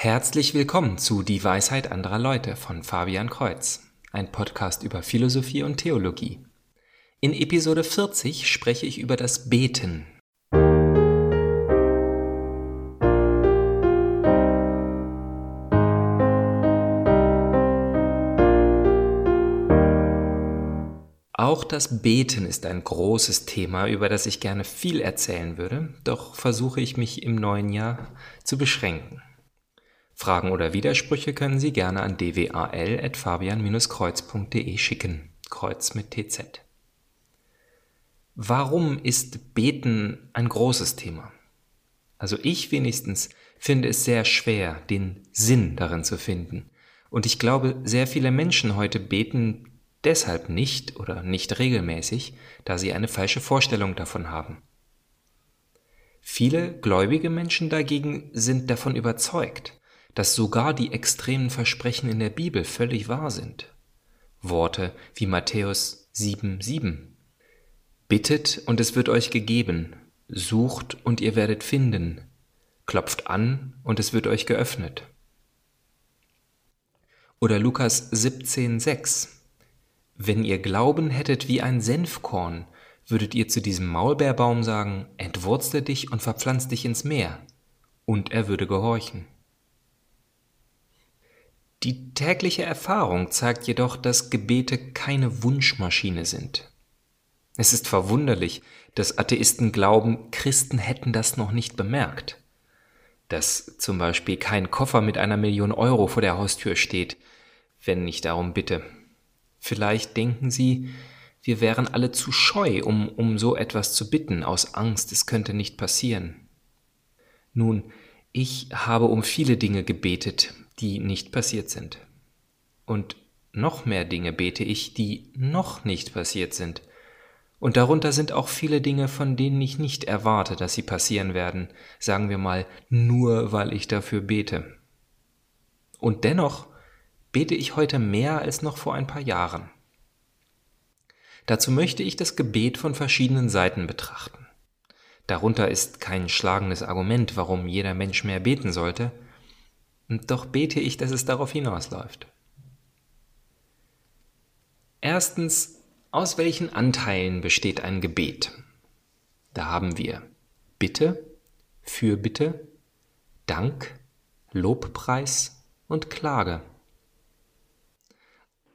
Herzlich willkommen zu Die Weisheit anderer Leute von Fabian Kreuz, ein Podcast über Philosophie und Theologie. In Episode 40 spreche ich über das Beten. Auch das Beten ist ein großes Thema, über das ich gerne viel erzählen würde, doch versuche ich mich im neuen Jahr zu beschränken. Fragen oder Widersprüche können Sie gerne an dwal.fabian-kreuz.de schicken. Kreuz mit TZ. Warum ist Beten ein großes Thema? Also ich wenigstens finde es sehr schwer, den Sinn darin zu finden. Und ich glaube, sehr viele Menschen heute beten deshalb nicht oder nicht regelmäßig, da sie eine falsche Vorstellung davon haben. Viele gläubige Menschen dagegen sind davon überzeugt, dass sogar die extremen Versprechen in der Bibel völlig wahr sind. Worte wie Matthäus 7,7 Bittet und es wird euch gegeben, sucht und ihr werdet finden, klopft an und es wird euch geöffnet. Oder Lukas 17,6 Wenn ihr Glauben hättet wie ein Senfkorn, würdet ihr zu diesem Maulbeerbaum sagen, entwurzle dich und verpflanz dich ins Meer, und er würde gehorchen. Die tägliche Erfahrung zeigt jedoch, dass Gebete keine Wunschmaschine sind. Es ist verwunderlich, dass Atheisten glauben, Christen hätten das noch nicht bemerkt. Dass zum Beispiel kein Koffer mit einer Million Euro vor der Haustür steht, wenn ich darum bitte. Vielleicht denken sie, wir wären alle zu scheu, um um so etwas zu bitten, aus Angst, es könnte nicht passieren. Nun, ich habe um viele Dinge gebetet, die nicht passiert sind. Und noch mehr Dinge bete ich, die noch nicht passiert sind. Und darunter sind auch viele Dinge, von denen ich nicht erwarte, dass sie passieren werden, sagen wir mal, nur weil ich dafür bete. Und dennoch bete ich heute mehr als noch vor ein paar Jahren. Dazu möchte ich das Gebet von verschiedenen Seiten betrachten. Darunter ist kein schlagendes Argument, warum jeder Mensch mehr beten sollte, und doch bete ich, dass es darauf hinausläuft. Erstens, aus welchen Anteilen besteht ein Gebet? Da haben wir Bitte, Fürbitte, Dank, Lobpreis und Klage.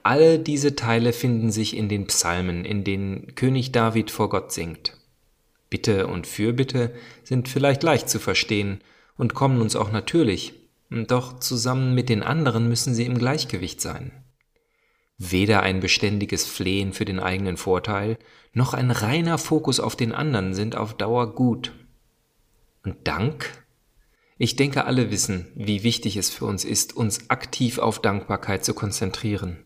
Alle diese Teile finden sich in den Psalmen, in denen König David vor Gott singt. Bitte und Fürbitte sind vielleicht leicht zu verstehen und kommen uns auch natürlich, doch zusammen mit den anderen müssen sie im Gleichgewicht sein. Weder ein beständiges Flehen für den eigenen Vorteil, noch ein reiner Fokus auf den anderen sind auf Dauer gut. Und Dank? Ich denke, alle wissen, wie wichtig es für uns ist, uns aktiv auf Dankbarkeit zu konzentrieren.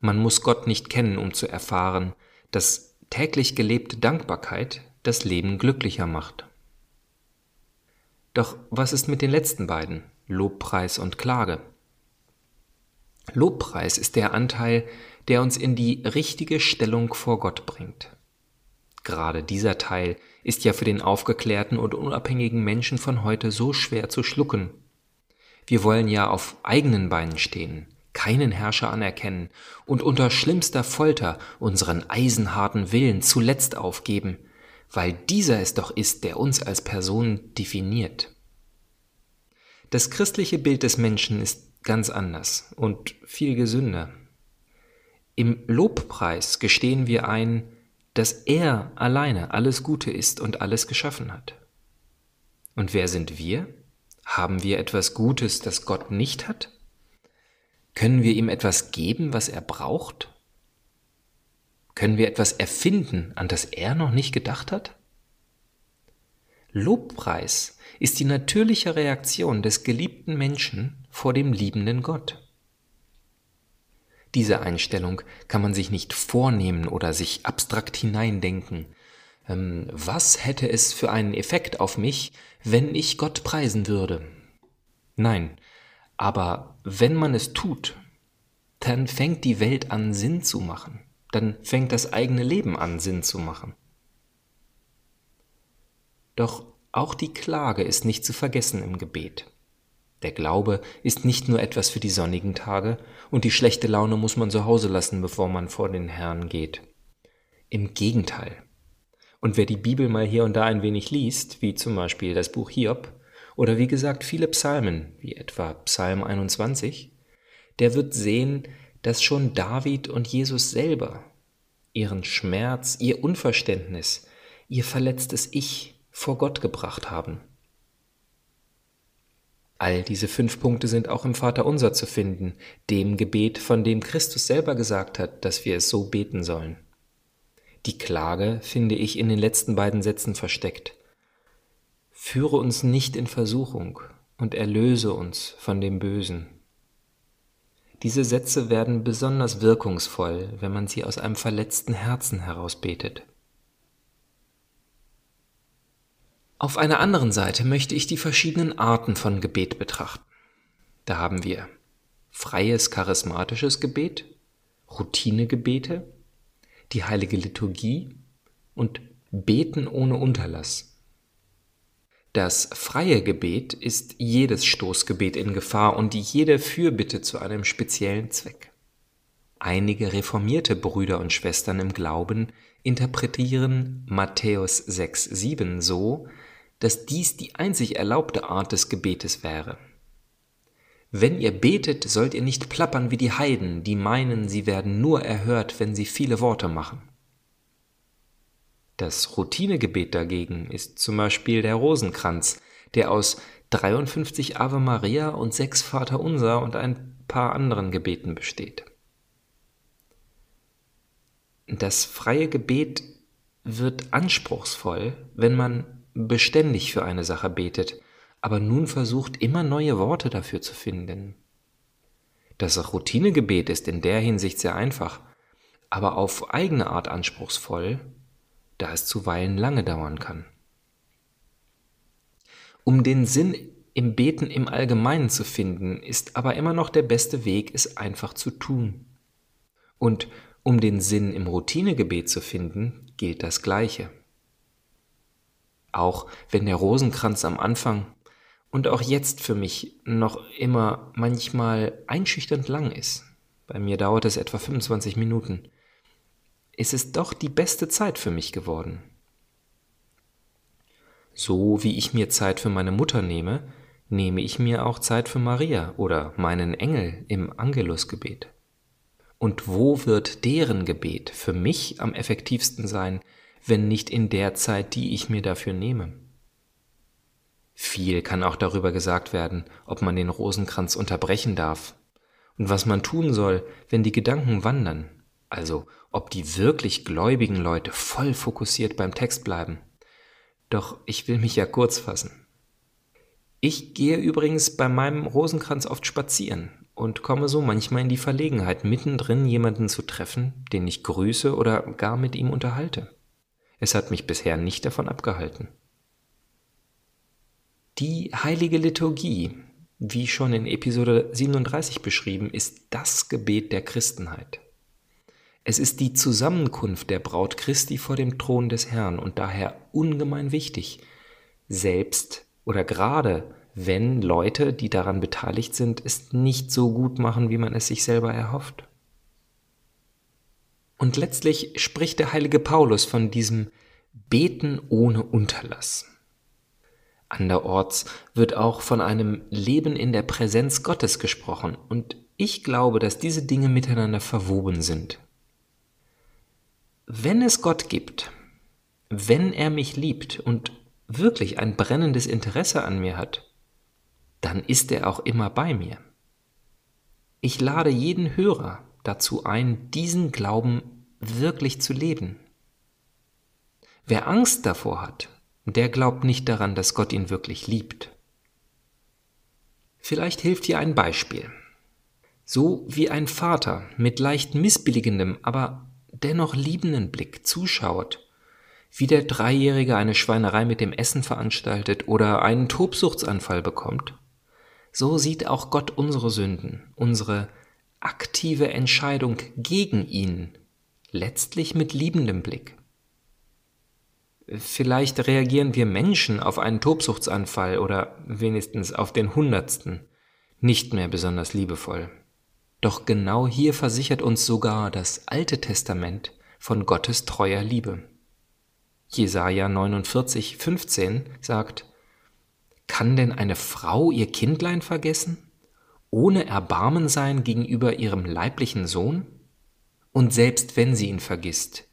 Man muss Gott nicht kennen, um zu erfahren, dass täglich gelebte Dankbarkeit das Leben glücklicher macht. Doch was ist mit den letzten beiden, Lobpreis und Klage? Lobpreis ist der Anteil, der uns in die richtige Stellung vor Gott bringt. Gerade dieser Teil ist ja für den aufgeklärten und unabhängigen Menschen von heute so schwer zu schlucken. Wir wollen ja auf eigenen Beinen stehen, keinen Herrscher anerkennen und unter schlimmster Folter unseren eisenharten Willen zuletzt aufgeben, weil dieser es doch ist, der uns als Person definiert. Das christliche Bild des Menschen ist ganz anders und viel gesünder. Im Lobpreis gestehen wir ein, dass er alleine alles Gute ist und alles geschaffen hat. Und wer sind wir? Haben wir etwas Gutes, das Gott nicht hat? Können wir ihm etwas geben, was er braucht? Können wir etwas erfinden, an das er noch nicht gedacht hat? Lobpreis ist die natürliche Reaktion des geliebten Menschen vor dem liebenden Gott. Diese Einstellung kann man sich nicht vornehmen oder sich abstrakt hineindenken. Ähm, was hätte es für einen Effekt auf mich, wenn ich Gott preisen würde? Nein, aber wenn man es tut, dann fängt die Welt an Sinn zu machen dann fängt das eigene Leben an Sinn zu machen. Doch auch die Klage ist nicht zu vergessen im Gebet. Der Glaube ist nicht nur etwas für die sonnigen Tage, und die schlechte Laune muss man zu Hause lassen, bevor man vor den Herrn geht. Im Gegenteil. Und wer die Bibel mal hier und da ein wenig liest, wie zum Beispiel das Buch Hiob, oder wie gesagt viele Psalmen, wie etwa Psalm 21, der wird sehen, dass schon David und Jesus selber ihren Schmerz, ihr Unverständnis, ihr verletztes Ich vor Gott gebracht haben. All diese fünf Punkte sind auch im Vater unser zu finden, dem Gebet, von dem Christus selber gesagt hat, dass wir es so beten sollen. Die Klage finde ich in den letzten beiden Sätzen versteckt. Führe uns nicht in Versuchung und erlöse uns von dem Bösen. Diese Sätze werden besonders wirkungsvoll, wenn man sie aus einem verletzten Herzen heraus betet. Auf einer anderen Seite möchte ich die verschiedenen Arten von Gebet betrachten. Da haben wir freies charismatisches Gebet, Routinegebete, die heilige Liturgie und Beten ohne Unterlass. Das freie Gebet ist jedes Stoßgebet in Gefahr und jede Fürbitte zu einem speziellen Zweck. Einige reformierte Brüder und Schwestern im Glauben interpretieren Matthäus 6,7 so, dass dies die einzig erlaubte Art des Gebetes wäre. Wenn ihr betet, sollt ihr nicht plappern wie die Heiden, die meinen, sie werden nur erhört, wenn sie viele Worte machen. Das Routinegebet dagegen ist zum Beispiel der Rosenkranz, der aus 53 Ave Maria und sechs Vaterunser und ein paar anderen Gebeten besteht. Das freie Gebet wird anspruchsvoll, wenn man beständig für eine Sache betet, aber nun versucht immer neue Worte dafür zu finden. Das Routinegebet ist in der Hinsicht sehr einfach, aber auf eigene Art anspruchsvoll da es zuweilen lange dauern kann. Um den Sinn im Beten im Allgemeinen zu finden, ist aber immer noch der beste Weg, es einfach zu tun. Und um den Sinn im Routinegebet zu finden, gilt das Gleiche. Auch wenn der Rosenkranz am Anfang und auch jetzt für mich noch immer manchmal einschüchternd lang ist. Bei mir dauert es etwa 25 Minuten ist es doch die beste Zeit für mich geworden. So wie ich mir Zeit für meine Mutter nehme, nehme ich mir auch Zeit für Maria oder meinen Engel im Angelusgebet. Und wo wird deren Gebet für mich am effektivsten sein, wenn nicht in der Zeit, die ich mir dafür nehme? Viel kann auch darüber gesagt werden, ob man den Rosenkranz unterbrechen darf und was man tun soll, wenn die Gedanken wandern also ob die wirklich gläubigen Leute voll fokussiert beim Text bleiben. Doch ich will mich ja kurz fassen. Ich gehe übrigens bei meinem Rosenkranz oft spazieren und komme so manchmal in die Verlegenheit, mittendrin jemanden zu treffen, den ich grüße oder gar mit ihm unterhalte. Es hat mich bisher nicht davon abgehalten. Die heilige Liturgie, wie schon in Episode 37 beschrieben, ist das Gebet der Christenheit. Es ist die Zusammenkunft der Braut Christi vor dem Thron des Herrn und daher ungemein wichtig, selbst oder gerade wenn Leute, die daran beteiligt sind, es nicht so gut machen, wie man es sich selber erhofft. Und letztlich spricht der heilige Paulus von diesem Beten ohne Unterlass. Anderorts wird auch von einem Leben in der Präsenz Gottes gesprochen, und ich glaube, dass diese Dinge miteinander verwoben sind. Wenn es Gott gibt, wenn er mich liebt und wirklich ein brennendes Interesse an mir hat, dann ist er auch immer bei mir. Ich lade jeden Hörer dazu ein, diesen Glauben wirklich zu leben. Wer Angst davor hat, der glaubt nicht daran, dass Gott ihn wirklich liebt. Vielleicht hilft hier ein Beispiel. So wie ein Vater mit leicht missbilligendem, aber dennoch liebenden Blick zuschaut, wie der Dreijährige eine Schweinerei mit dem Essen veranstaltet oder einen Tobsuchtsanfall bekommt, so sieht auch Gott unsere Sünden, unsere aktive Entscheidung gegen ihn, letztlich mit liebendem Blick. Vielleicht reagieren wir Menschen auf einen Tobsuchtsanfall oder wenigstens auf den Hundertsten nicht mehr besonders liebevoll. Doch genau hier versichert uns sogar das Alte Testament von Gottes treuer Liebe. Jesaja 49, 15 sagt, Kann denn eine Frau ihr Kindlein vergessen, ohne Erbarmen sein gegenüber ihrem leiblichen Sohn? Und selbst wenn sie ihn vergisst,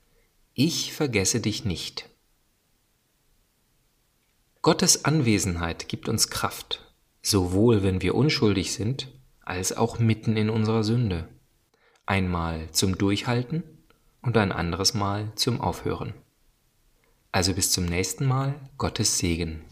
ich vergesse dich nicht. Gottes Anwesenheit gibt uns Kraft, sowohl wenn wir unschuldig sind, als auch mitten in unserer Sünde. Einmal zum Durchhalten und ein anderes Mal zum Aufhören. Also bis zum nächsten Mal, Gottes Segen.